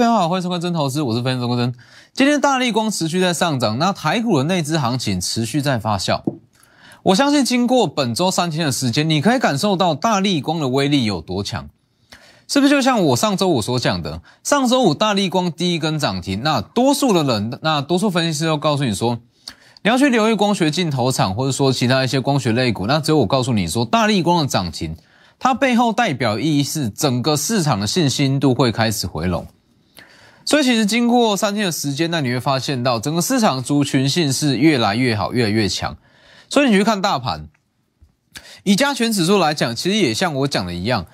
各位好，欢迎收看真投资，我是分析师郭真。今天大力光持续在上涨，那台股的内资行情持续在发酵。我相信经过本周三天的时间，你可以感受到大力光的威力有多强，是不是？就像我上周五所讲的，上周五大力光第一根涨停，那多数的人，那多数分析师都告诉你说，你要去留意光学镜头厂，或者说其他一些光学类股，那只有我告诉你说，大力光的涨停。它背后代表意义是整个市场的信心度会开始回笼，所以其实经过三天的时间，那你会发现到整个市场族群性是越来越好，越来越强。所以你去看大盘，以加权指数来讲，其实也像我讲的一样，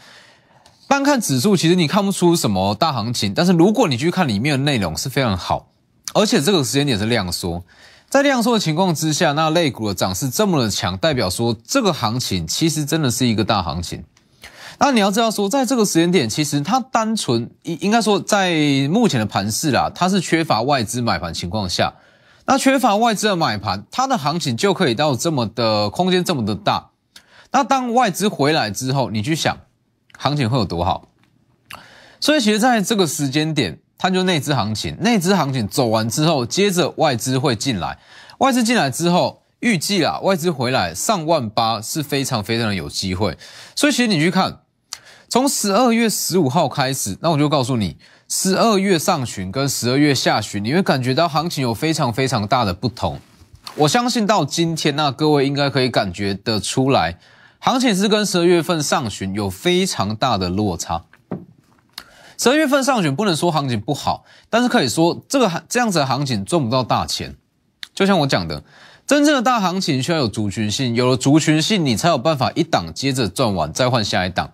单看指数其实你看不出什么大行情，但是如果你去看里面的内容是非常好，而且这个时间点是量缩。在量缩的情况之下，那类股的涨势这么的强，代表说这个行情其实真的是一个大行情。那你要知道说，在这个时间点，其实它单纯应应该说，在目前的盘势啦，它是缺乏外资买盘情况下，那缺乏外资的买盘，它的行情就可以到这么的空间这么的大。那当外资回来之后，你去想，行情会有多好？所以其实在这个时间点，它就内资行情，内资行情走完之后，接着外资会进来，外资进来之后。预计啊，外资回来上万八是非常非常的有机会，所以其实你去看。从十二月十五号开始，那我就告诉你，十二月上旬跟十二月下旬，你会感觉到行情有非常非常大的不同。我相信到今天，那各位应该可以感觉得出来，行情是跟十二月份上旬有非常大的落差。十二月份上旬不能说行情不好，但是可以说这个这样子的行情赚不到大钱。就像我讲的，真正的大行情需要有族群性，有了族群性，你才有办法一档接着赚完，再换下一档。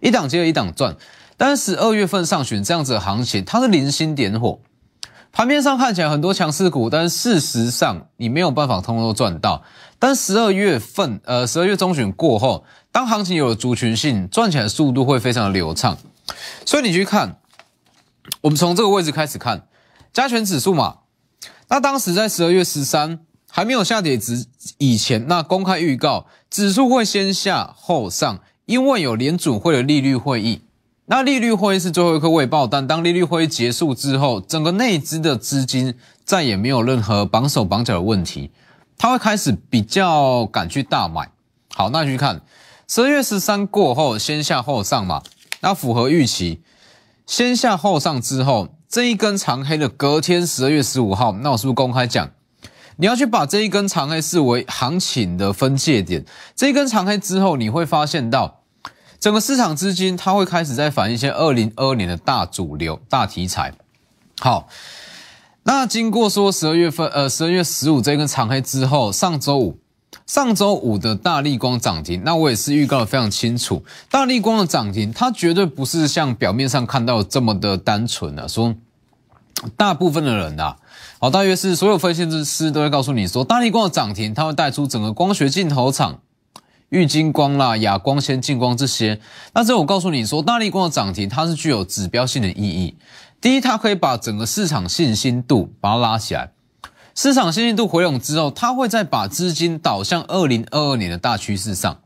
一档接着一档赚，但是十二月份上旬这样子的行情，它是零星点火，盘面上看起来很多强势股，但是事实上你没有办法通通都赚到。但十二月份，呃，十二月中旬过后，当行情有了族群性，赚起来速度会非常流畅。所以你去看，我们从这个位置开始看加权指数嘛，那当时在十二月十三还没有下跌值以前，那公开预告指数会先下后上。因为有联储会的利率会议，那利率会议是最后一颗未爆弹。当利率会议结束之后，整个内资的资金再也没有任何绑手绑脚的问题，他会开始比较敢去大买。好，那去看十二月十三过后，先下后上嘛，那符合预期。先下后上之后，这一根长黑的隔天十二月十五号，那我是不是公开讲？你要去把这一根长黑视为行情的分界点，这一根长黑之后，你会发现到整个市场资金它会开始在反映一些二零二二年的大主流、大题材。好，那经过说十二月份，呃，十二月十五这根长黑之后，上周五，上周五的大力光涨停，那我也是预告的非常清楚，大力光的涨停，它绝对不是像表面上看到这么的单纯的说，大部分的人啊。好，大约是所有分析师都会告诉你说，大力光的涨停，它会带出整个光学镜头厂，玉金光啦、亚光、先进光这些。那这我告诉你说，大力光的涨停，它是具有指标性的意义。第一，它可以把整个市场信心度把它拉起来，市场信心度回笼之后，它会再把资金导向二零二二年的大趋势上。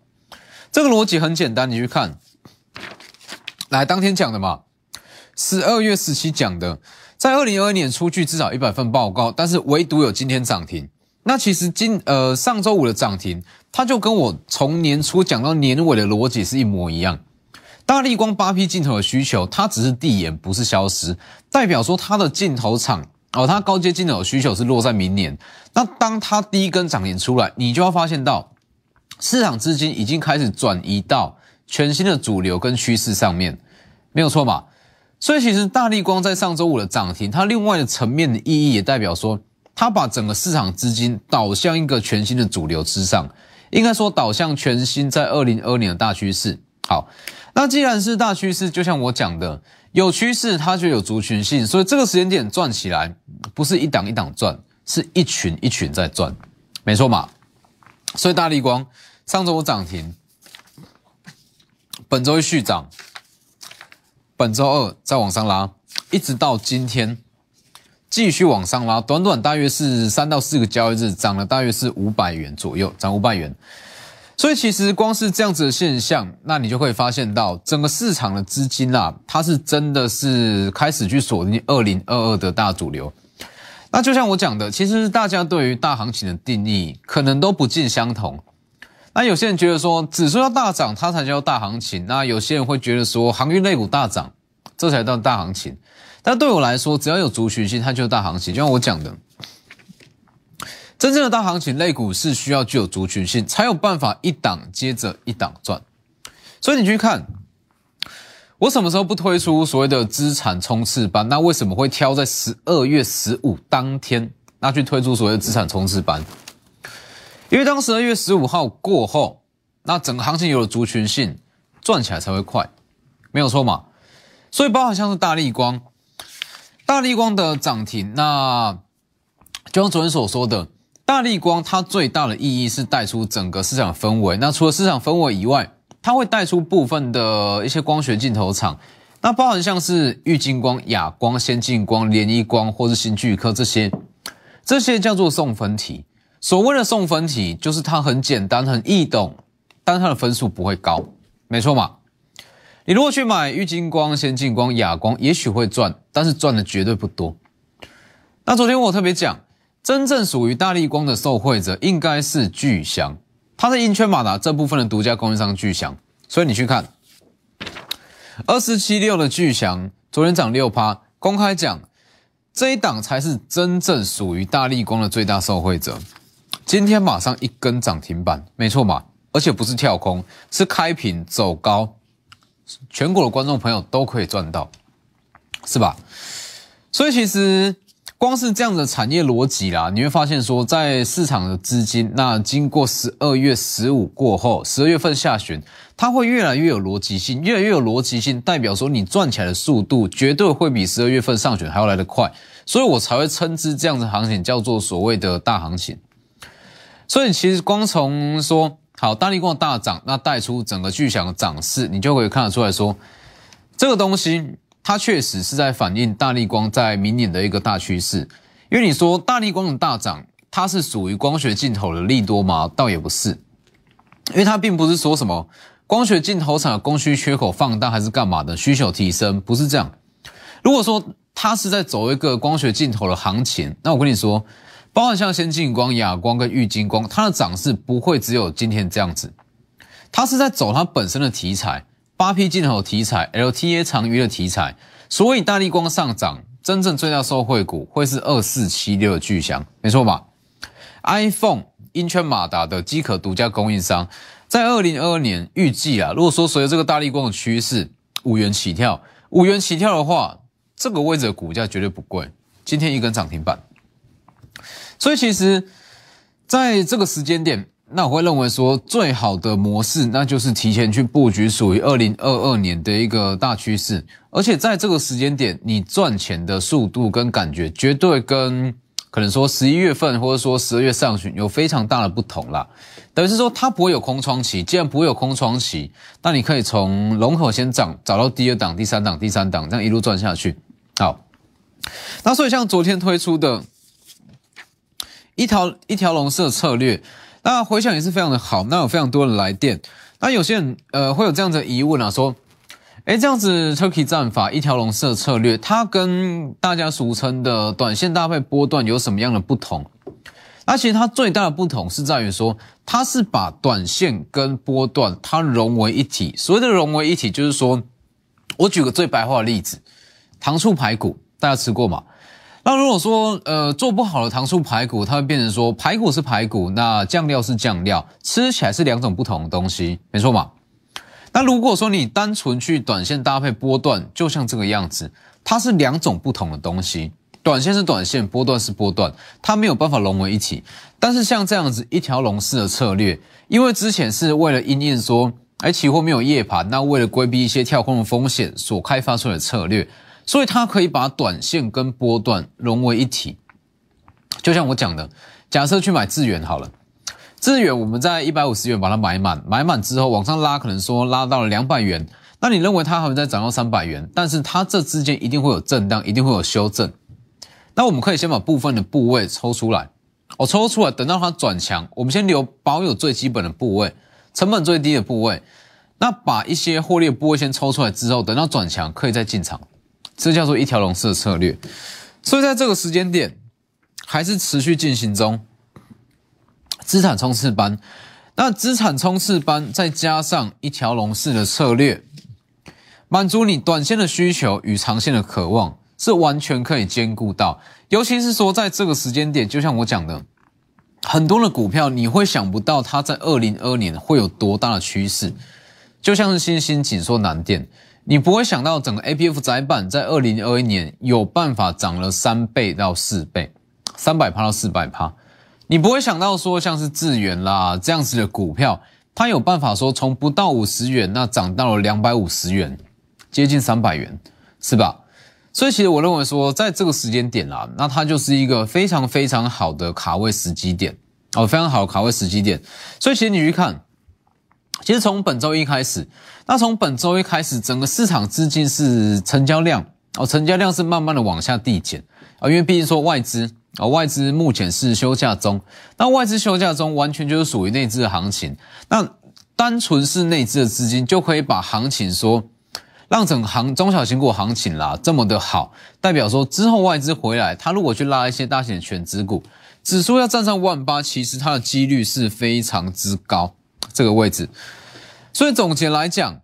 这个逻辑很简单，你去看，来当天讲的嘛，十二月十七讲的。在二零二二年出具至少一百份报告，但是唯独有今天涨停。那其实今呃上周五的涨停，它就跟我从年初讲到年尾的逻辑是一模一样。大力光八 P 镜头的需求，它只是递延，不是消失，代表说它的镜头厂哦，它高阶镜头的需求是落在明年。那当它第一根涨停出来，你就要发现到市场资金已经开始转移到全新的主流跟趋势上面，没有错吧？所以其实大力光在上周五的涨停，它另外的层面的意义也代表说，它把整个市场资金导向一个全新的主流之上，应该说导向全新在二零二年的大趋势。好，那既然是大趋势，就像我讲的，有趋势它就有族群性，所以这个时间点转起来不是一档一档转，是一群一群在转，没错嘛。所以大力光上周五涨停，本周续涨。本周二再往上拉，一直到今天继续往上拉，短短大约是三到四个交易日，涨了大约是五百元左右，涨五百元。所以其实光是这样子的现象，那你就会发现到整个市场的资金啦，它是真的是开始去锁定二零二二的大主流。那就像我讲的，其实大家对于大行情的定义可能都不尽相同。那有些人觉得说指数要大涨，它才叫大行情；那有些人会觉得说航运类股大涨，这才叫大行情。但对我来说，只要有族群性，它就是大行情。就像我讲的，真正的大行情类股是需要具有族群性，才有办法一档接着一档赚。所以你去看，我什么时候不推出所谓的资产冲刺班？那为什么会挑在十二月十五当天，那去推出所谓的资产冲刺班？因为当十二月十五号过后，那整个行情有了族群性，赚起来才会快，没有错嘛。所以包含像是大力光，大力光的涨停，那就像昨天所说的，大力光它最大的意义是带出整个市场氛围。那除了市场氛围以外，它会带出部分的一些光学镜头厂，那包含像是玉金光、亚光、先进光、联一光或是新巨科这些，这些叫做送分题。所谓的送分题，就是它很简单、很易懂，但它的分数不会高，没错嘛？你如果去买玉金光、先进光、亚光，也许会赚，但是赚的绝对不多。那昨天我特别讲，真正属于大力光的受惠者应该是巨翔，它是英圈马达这部分的独家供应商巨翔，所以你去看二四七六的巨翔，昨天涨六趴，公开讲这一档才是真正属于大力光的最大受惠者。今天马上一根涨停板，没错嘛，而且不是跳空，是开平走高，全国的观众朋友都可以赚到，是吧？所以其实光是这样的产业逻辑啦，你会发现说，在市场的资金，那经过十二月十五过后，十二月份下旬，它会越来越有逻辑性，越来越有逻辑性，代表说你赚起来的速度绝对会比十二月份上旬还要来得快，所以我才会称之这样的行情叫做所谓的大行情。所以其实光从说好大力光大涨，那带出整个巨响的涨势，你就可以看得出来说，这个东西它确实是在反映大力光在明年的一个大趋势。因为你说大力光的大涨，它是属于光学镜头的利多吗？倒也不是，因为它并不是说什么光学镜头厂的供需缺口放大还是干嘛的需求提升，不是这样。如果说它是在走一个光学镜头的行情，那我跟你说。包含像先进光、亚光跟玉金光，它的涨势不会只有今天这样子，它是在走它本身的题材，八 P 镜头题材、LTA 长余的题材，所以大力光上涨，真正最大受惠股会是二四七六巨翔，没错吧？iPhone 英圈马达的机壳独家供应商，在二零二二年预计啊，如果说随着这个大力光的趋势，五元起跳，五元起跳的话，这个位置的股价绝对不贵，今天一根涨停板。所以其实，在这个时间点，那我会认为说，最好的模式，那就是提前去布局属于二零二二年的一个大趋势。而且在这个时间点，你赚钱的速度跟感觉，绝对跟可能说十一月份或者说十二月上旬有非常大的不同啦。等于是说，它不会有空窗期。既然不会有空窗期，那你可以从龙口先涨，找到第二档、第三档、第三档，这样一路赚下去。好，那所以像昨天推出的。一条一条龙式的策略，那回想也是非常的好。那有非常多人来电，那有些人呃会有这样的疑问啊，说，哎，这样子 Turkey 战法一条龙式的策略，它跟大家俗称的短线搭配波段有什么样的不同？那其实它最大的不同是在于说，它是把短线跟波段它融为一体。所谓的融为一体，就是说我举个最白话的例子，糖醋排骨，大家吃过吗？那如果说呃做不好的糖醋排骨，它会变成说排骨是排骨，那酱料是酱料，吃起来是两种不同的东西，没错嘛？那如果说你单纯去短线搭配波段，就像这个样子，它是两种不同的东西，短线是短线，波段是波段，它没有办法融为一体。但是像这样子一条龙式的策略，因为之前是为了因应说，哎期货没有夜盘，那为了规避一些跳空的风险所开发出来的策略。所以它可以把短线跟波段融为一体，就像我讲的，假设去买资源好了，资源我们在一百五十元把它买满，买满之后往上拉，可能说拉到了两百元，那你认为它还会再涨到三百元？但是它这之间一定会有震荡，一定会有修正。那我们可以先把部分的部位抽出来，我抽出来，等到它转强，我们先留保有最基本的部位，成本最低的部位，那把一些获利的部位先抽出来之后，等到转强可以再进场，这叫做一条龙式的策略。所以在这个时间点，还是持续进行中。资产冲刺班，那资产冲刺班再加上一条龙式的策略，满足你短线的需求与长线的渴望，是完全可以兼顾到。尤其是说在这个时间点，就像我讲的，很多的股票你会想不到它在二零二年会有多大的趋势，就像是新兴紧缩难电，你不会想到整个 A P F 窄板在二零二一年有办法涨了三倍到四倍，三百趴到四百趴。你不会想到说像是智源啦这样子的股票，它有办法说从不到五十元，那涨到了两百五十元，接近三百元，是吧？所以其实我认为说，在这个时间点啦，那它就是一个非常非常好的卡位时机点哦，非常好的卡位时机点。所以其实你去看，其实从本周一开始，那从本周一开始，整个市场资金是成交量哦，成交量是慢慢的往下递减啊，因为毕竟说外资。啊外资目前是休假中，那外资休假中完全就是属于内资的行情。那单纯是内资的资金就可以把行情说让整行中小型股行情啦这么的好，代表说之后外资回来，他如果去拉一些大型的全资股，指数要站上万八，其实它的几率是非常之高这个位置。所以总结来讲。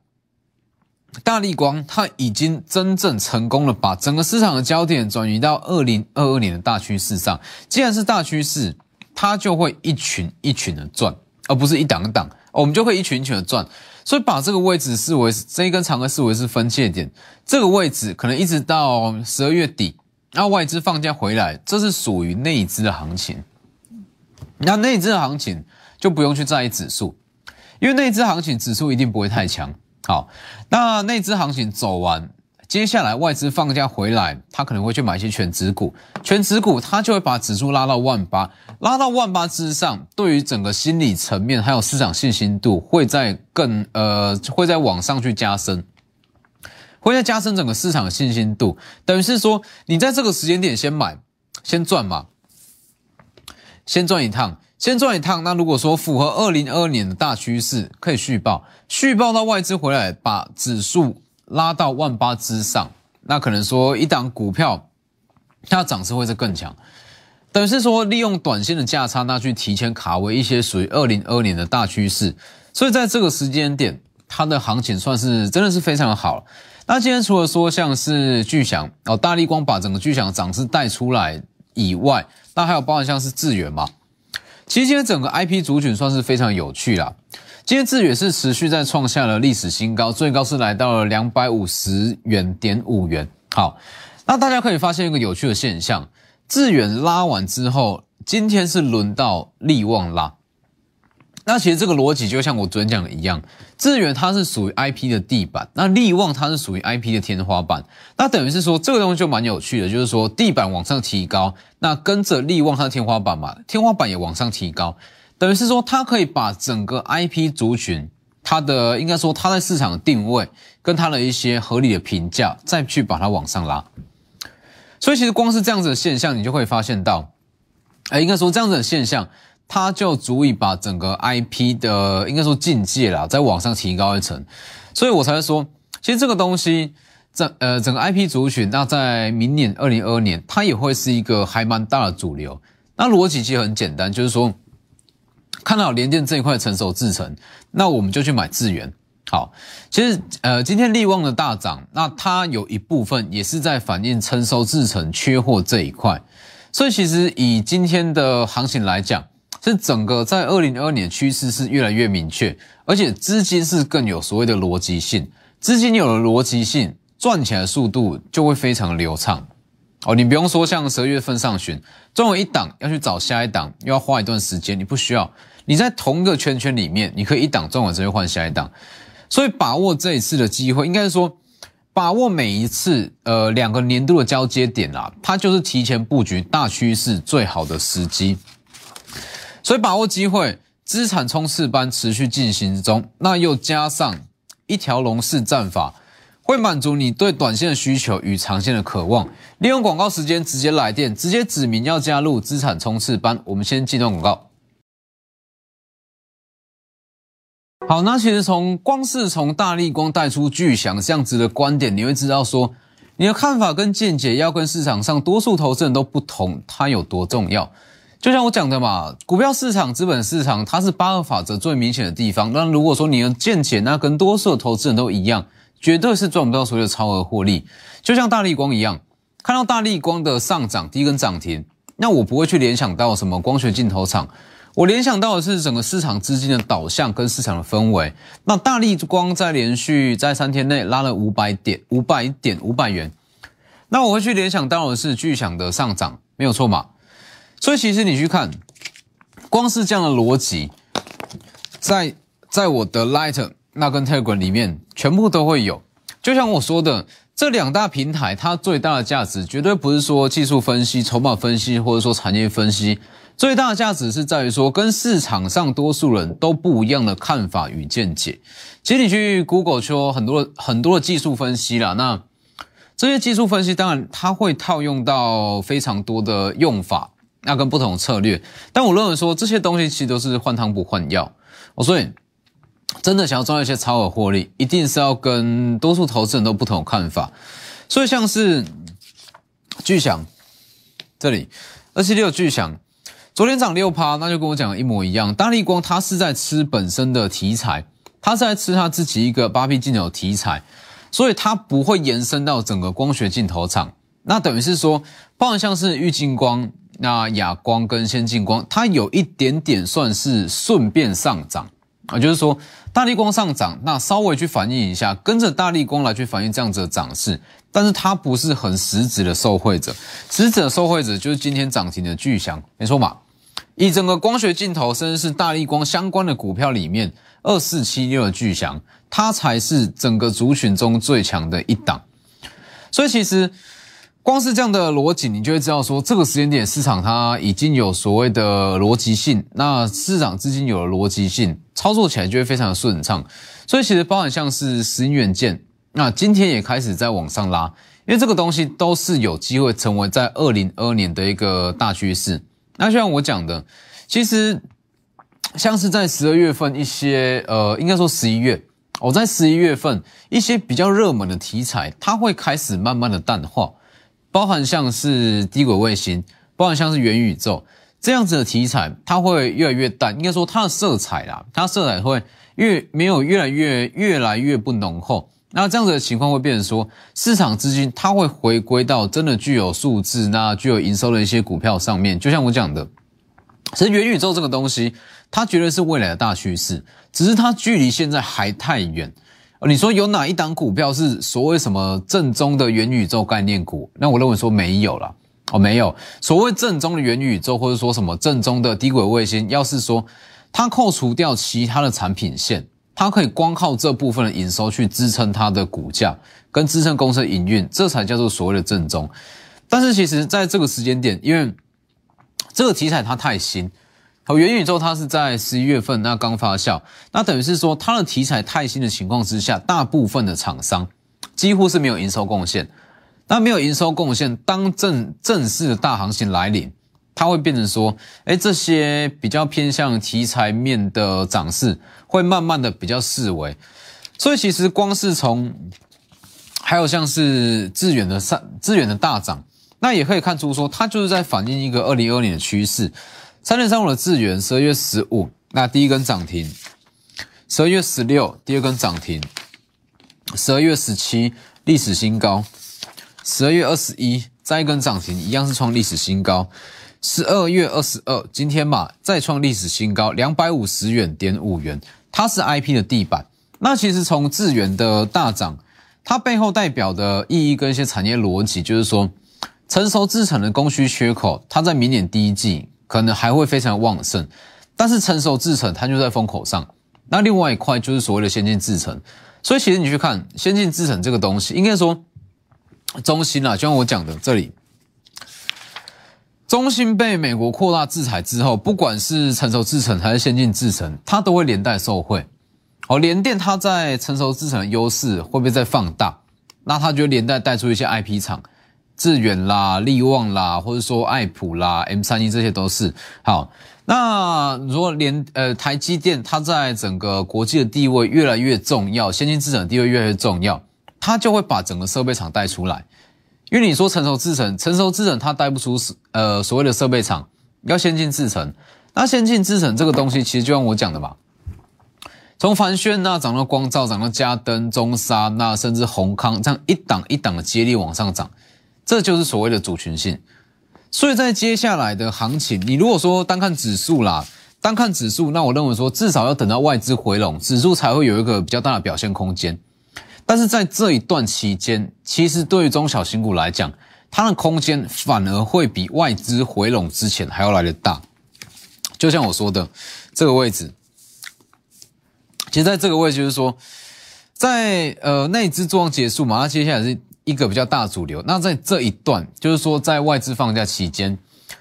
大力光，它已经真正成功了，把整个市场的焦点转移到二零二二年的大趋势上。既然是大趋势，它就会一群一群的赚，而不是一档一档，我们就会一群一群的赚。所以把这个位置视为这一根长的视为是分界点，这个位置可能一直到十二月底，然后外资放假回来，这是属于内资的行情。那内资的行情就不用去在意指数，因为内资行情指数一定不会太强。好，那内资行情走完，接下来外资放假回来，他可能会去买一些全指股，全指股他就会把指数拉到万八，拉到万八之上，对于整个心理层面还有市场信心度，会在更呃会在往上去加深，会在加深整个市场的信心度，等于是说你在这个时间点先买，先赚嘛，先赚一趟。先赚一趟，那如果说符合二零二二年的大趋势，可以续报，续报到外资回来，把指数拉到万八之上，那可能说一档股票它涨势会是更强，等于是说利用短线的价差，那去提前卡位一些属于二零二二年的大趋势，所以在这个时间点，它的行情算是真的是非常的好。那今天除了说像是巨响哦，大力光把整个巨响涨势带出来以外，那还有包含像是智远嘛。其实今天整个 IP 族群算是非常有趣啦。今天智远是持续在创下了历史新高，最高是来到了两百五十元点五元。好，那大家可以发现一个有趣的现象，智远拉完之后，今天是轮到利旺拉。那其实这个逻辑就像我昨天讲的一样，智远它是属于 IP 的地板，那利旺它是属于 IP 的天花板。那等于是说这个东西就蛮有趣的，就是说地板往上提高，那跟着利旺它的天花板嘛，天花板也往上提高，等于是说它可以把整个 IP 族群它的应该说它在市场的定位跟它的一些合理的评价，再去把它往上拉。所以其实光是这样子的现象，你就会发现到，哎，应该说这样子的现象。它就足以把整个 IP 的应该说境界啦，在往上提高一层，所以我才会说，其实这个东西，整呃整个 IP 族群，那在明年二零二二年，它也会是一个还蛮大的主流。那逻辑其实很简单，就是说，看到联电这一块成熟制成，那我们就去买智源。好，其实呃今天利旺的大涨，那它有一部分也是在反映成熟制成缺货这一块。所以其实以今天的行情来讲，这整个在二零二二年趋势是越来越明确，而且资金是更有所谓的逻辑性，资金有了逻辑性，赚起来速度就会非常流畅。哦，你不用说像十二月份上旬赚完一档要去找下一档，又要花一段时间，你不需要，你在同一个圈圈里面，你可以一档赚完之后换下一档。所以把握这一次的机会，应该是说把握每一次呃两个年度的交接点啦，它就是提前布局大趋势最好的时机。所以把握机会，资产冲刺班持续进行中，那又加上一条龙式战法，会满足你对短线的需求与长线的渴望。利用广告时间直接来电，直接指明要加入资产冲刺班。我们先进段广告。好，那其实从光是从大力光带出巨响这样子的观点，你会知道说，你的看法跟见解要跟市场上多数投资人都不同，它有多重要。就像我讲的嘛，股票市场、资本市场，它是八二法则最明显的地方。那如果说你能见解那跟多数的投资人都一样，绝对是赚不到所谓的超额获利。就像大力光一样，看到大力光的上涨，第一根涨停，那我不会去联想到什么光学镜头厂。我联想到的是整个市场资金的导向跟市场的氛围。那大力光在连续在三天内拉了五百点、五百点、五百元，那我会去联想到的是巨响的上涨，没有错嘛？所以其实你去看，光是这样的逻辑，在在我的 Light 那跟 Telegram 里面全部都会有。就像我说的，这两大平台它最大的价值，绝对不是说技术分析、筹码分析，或者说产业分析。最大的价值是在于说，跟市场上多数人都不一样的看法与见解。其实你去 Google 说很多很多的技术分析啦，那这些技术分析当然它会套用到非常多的用法，那跟不同的策略。但我认为说这些东西其实都是换汤不换药。我所以真的想要赚一些超额获利，一定是要跟多数投资人都不同的看法。所以像是巨响这里二七六巨响。昨天涨六趴，那就跟我讲的一模一样。大力光它是在吃本身的题材，它是在吃它自己一个八 P 镜头题材，所以它不会延伸到整个光学镜头厂。那等于是说，包含像是玉镜光、那亚光跟先进光，它有一点点算是顺便上涨啊，就是说大力光上涨，那稍微去反映一下，跟着大力光来去反映这样子的涨势，但是它不是很实质的受惠者，实质的受惠者就是今天涨停的巨翔，没错嘛。以整个光学镜头，甚至是大力光相关的股票里面，二四七六的巨翔，它才是整个族群中最强的一档。所以其实光是这样的逻辑，你就会知道说，这个时间点市场它已经有所谓的逻辑性，那市场资金有了逻辑性，操作起来就会非常的顺畅。所以其实包含像是石英元件，那今天也开始在往上拉，因为这个东西都是有机会成为在二零二年的一个大趋势。那就像我讲的，其实像是在十二月份一些呃，应该说十一月，我在十一月份一些比较热门的题材，它会开始慢慢的淡化，包含像是低轨卫星，包含像是元宇宙这样子的题材，它会越来越淡，应该说它的色彩啦，它色彩会越没有越来越越来越不浓厚。那这样子的情况会变成说，市场资金它会回归到真的具有数字、那具有营收的一些股票上面。就像我讲的，其实元宇宙这个东西，它绝对是未来的大趋势，只是它距离现在还太远。你说有哪一档股票是所谓什么正宗的元宇宙概念股？那我认为说没有了哦，没有所谓正宗的元宇宙，或者说什么正宗的低轨卫星。要是说它扣除掉其他的产品线。它可以光靠这部分的营收去支撑它的股价，跟支撑公司的营运，这才叫做所谓的正宗。但是其实在这个时间点，因为这个题材它太新，好元宇宙它是在十一月份那刚发酵，那等于是说它的题材太新的情况之下，大部分的厂商几乎是没有营收贡献。那没有营收贡献，当正正式的大行情来临。它会变成说，哎，这些比较偏向题材面的涨势，会慢慢的比较示威。所以其实光是从，还有像是资源的上资源的大涨，那也可以看出说，它就是在反映一个二零二年的趋势。三点三五的智源，十二月十五，那第一根涨停；十二月十六，第二根涨停；十二月十七，历史新高；十二月二十一，再一根涨停，一样是创历史新高。十二月二十二，今天嘛再创历史新高，两百五十元点五元，它是 I P 的地板。那其实从智源的大涨，它背后代表的意义跟一些产业逻辑，就是说成熟制程的供需缺口，它在明年第一季可能还会非常旺盛。但是成熟制程它就在风口上。那另外一块就是所谓的先进制程。所以其实你去看先进制程这个东西，应该说中心啊，就像我讲的这里。中芯被美国扩大制裁之后，不管是成熟制程还是先进制程，它都会连带受惠。哦，联电它在成熟制程的优势会不会再放大？那它就连带带出一些 IP 厂，致远啦、利旺啦，或者说爱普啦、M 三一这些都是好。那如果连呃台积电它在整个国际的地位越来越重要，先进制程地位越来越重要，它就会把整个设备厂带出来。因为你说成熟制程，成熟制程它带不出呃所谓的设备厂，要先进制程。那先进制程这个东西，其实就像我讲的嘛，从凡轩那涨到光照，涨到嘉登、中沙，那甚至宏康，这样一档一档的接力往上涨，这就是所谓的主群性。所以在接下来的行情，你如果说单看指数啦，单看指数，那我认为说至少要等到外资回笼，指数才会有一个比较大的表现空间。但是在这一段期间，其实对于中小型股来讲，它的空间反而会比外资回笼之前还要来的大。就像我说的，这个位置，其实在这个位置就是说，在呃内资作用结束嘛，那接下来是。一个比较大主流，那在这一段，就是说在外资放假期间，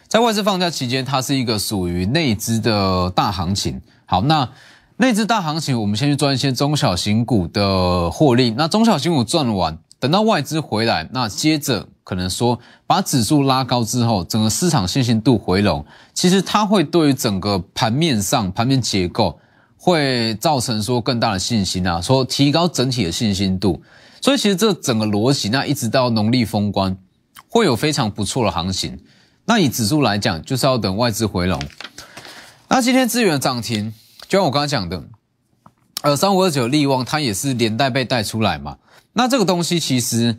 在外资放假期间，它是一个属于内资的大行情。好，那内资大行情，我们先去赚一些中小型股的获利。那中小型股赚完，等到外资回来，那接着可能说把指数拉高之后，整个市场信心度回笼，其实它会对于整个盘面上盘面结构会造成说更大的信心啊，说提高整体的信心度。所以其实这整个逻辑，那一直到农历封关，会有非常不错的行情。那以指数来讲，就是要等外资回笼。那今天资源涨停，就像我刚刚讲的，呃，三五二九利旺它也是连带被带出来嘛。那这个东西其实，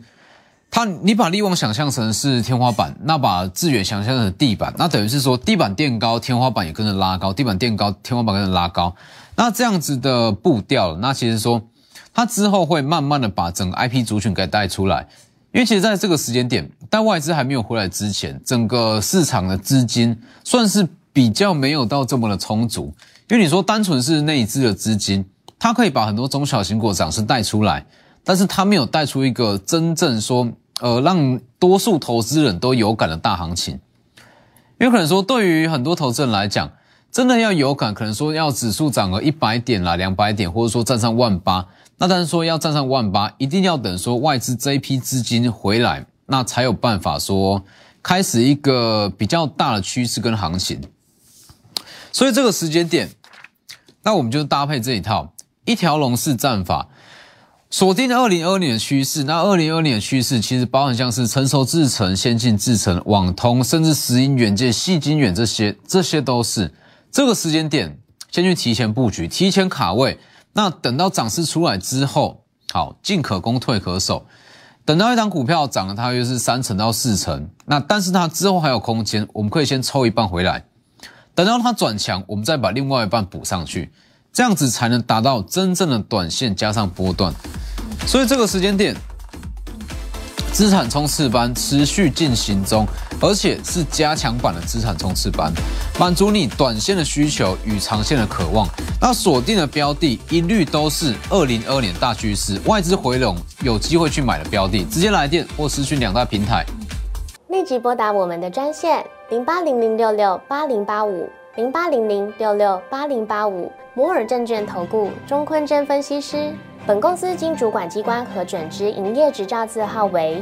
它你把利旺想象成是天花板，那把资源想象成地板，那等于是说地板垫高，天花板也跟着拉高，地板垫高，天花板跟着拉高。那这样子的步调，那其实说。它之后会慢慢的把整个 IP 族群给带出来，因为其实在这个时间点，在外资还没有回来之前，整个市场的资金算是比较没有到这么的充足。因为你说单纯是内资的资金，它可以把很多中小型股涨势带出来，但是它没有带出一个真正说，呃，让多数投资人都有感的大行情。因为可能说对于很多投资人来讲，真的要有感，可能说要指数涨个一百点啦、两百点，或者说站上万八。那但是说要站上万八，一定要等说外资这一批资金回来，那才有办法说开始一个比较大的趋势跟行情。所以这个时间点，那我们就搭配这一套一条龙式战法，锁定二零二年的趋势。那二零二年的趋势其实包含像是成熟制程、先进制程、网通，甚至石英元件、细晶圆这些，这些都是这个时间点先去提前布局、提前卡位。那等到涨势出来之后，好进可攻退可守。等到一档股票涨了，它约是三成到四成，那但是它之后还有空间，我们可以先抽一半回来。等到它转强，我们再把另外一半补上去，这样子才能达到真正的短线加上波段。所以这个时间点。资产冲刺班持续进行中，而且是加强版的资产冲刺班，满足你短线的需求与长线的渴望。那锁定的标的一律都是二零二年大趋势、外资回笼有机会去买的标的，直接来电或私讯两大平台，立即拨打我们的专线零八零零六六八零八五零八零零六六八零八五摩尔证券投顾钟坤真分析师。本公司经主管机关核准之营业执照字号为